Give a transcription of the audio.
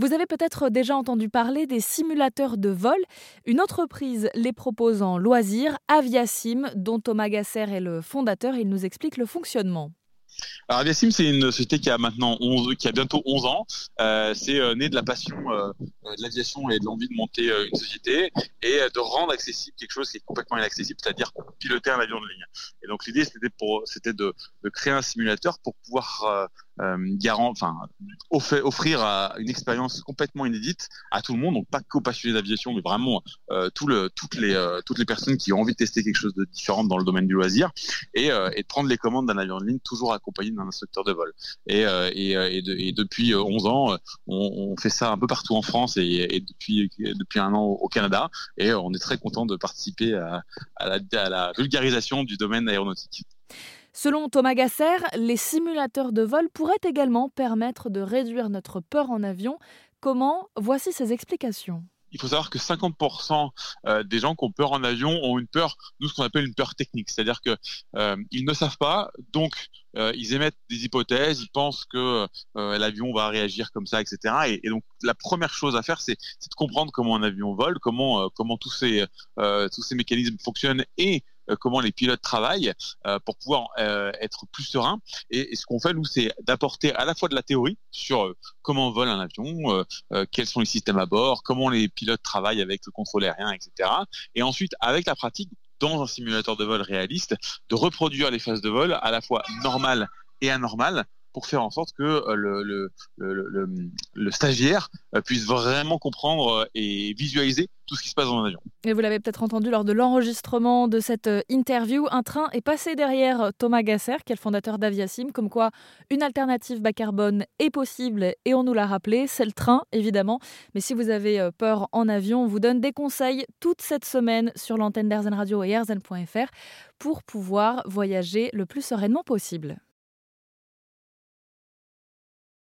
Vous avez peut-être déjà entendu parler des simulateurs de vol. Une entreprise les propose en loisir, Aviasim, dont Thomas Gasser est le fondateur. Il nous explique le fonctionnement. Alors Aviasim, c'est une société qui a maintenant 11, qui a bientôt 11 ans. Euh, c'est euh, né de la passion euh, de l'aviation et de l'envie de monter une société et de rendre accessible quelque chose qui est complètement inaccessible, c'est-à-dire piloter un avion de ligne. Et donc l'idée, c'était de, créer un simulateur pour pouvoir garant, enfin, offrir une expérience complètement inédite à tout le monde, donc pas qu'aux passionnés d'aviation, mais vraiment euh, toutes les euh, toutes les personnes qui ont envie de tester quelque chose de différent dans le domaine du loisir et, de prendre les commandes d'un avion de ligne toujours accompagné d'un instructeur de vol. Et, depuis 11 ans, on, fait ça un peu partout en France et, depuis depuis un an au Canada et on est très content de participer à la vulgarisation du domaine aéronautique. Selon Thomas Gasser, les simulateurs de vol pourraient également permettre de réduire notre peur en avion. Comment? Voici ses explications il faut savoir que 50% euh, des gens qui ont peur en avion ont une peur, nous ce qu'on appelle une peur technique, c'est-à-dire que euh, ils ne savent pas, donc euh, ils émettent des hypothèses, ils pensent que l'avion va réagir comme ça, etc. Et, et, donc la première chose à faire, c'est de comprendre comment un avion vole, comment comment tous ces tous ces mécanismes fonctionnent et comment les pilotes travaillent euh, pour pouvoir euh, être plus sereins. Et, ce qu'on fait, nous, c'est d'apporter à la fois de la théorie sur comment vole un avion, quels sont les systèmes à bord, comment les pilotes travaillent avec le contrôle aérien, etc. Et ensuite, avec la pratique, dans un simulateur de vol réaliste, de reproduire les phases de vol à la fois normales et anormales pour faire en sorte que euh, le, stagiaire euh, puisse vraiment comprendre euh, et visualiser tout ce qui se passe dans un avion. Et vous l'avez peut-être entendu lors de l'enregistrement de cette interview, un train est passé derrière Thomas Gasser, qui est le fondateur d'Aviasim, comme quoi une alternative bas carbone est possible et on nous l'a rappelé, c'est le train évidemment. Mais si vous avez peur en avion, on vous donne des conseils toute cette semaine sur l'antenne d'Airzen Radio et airzen.fr pour pouvoir voyager le plus sereinement possible.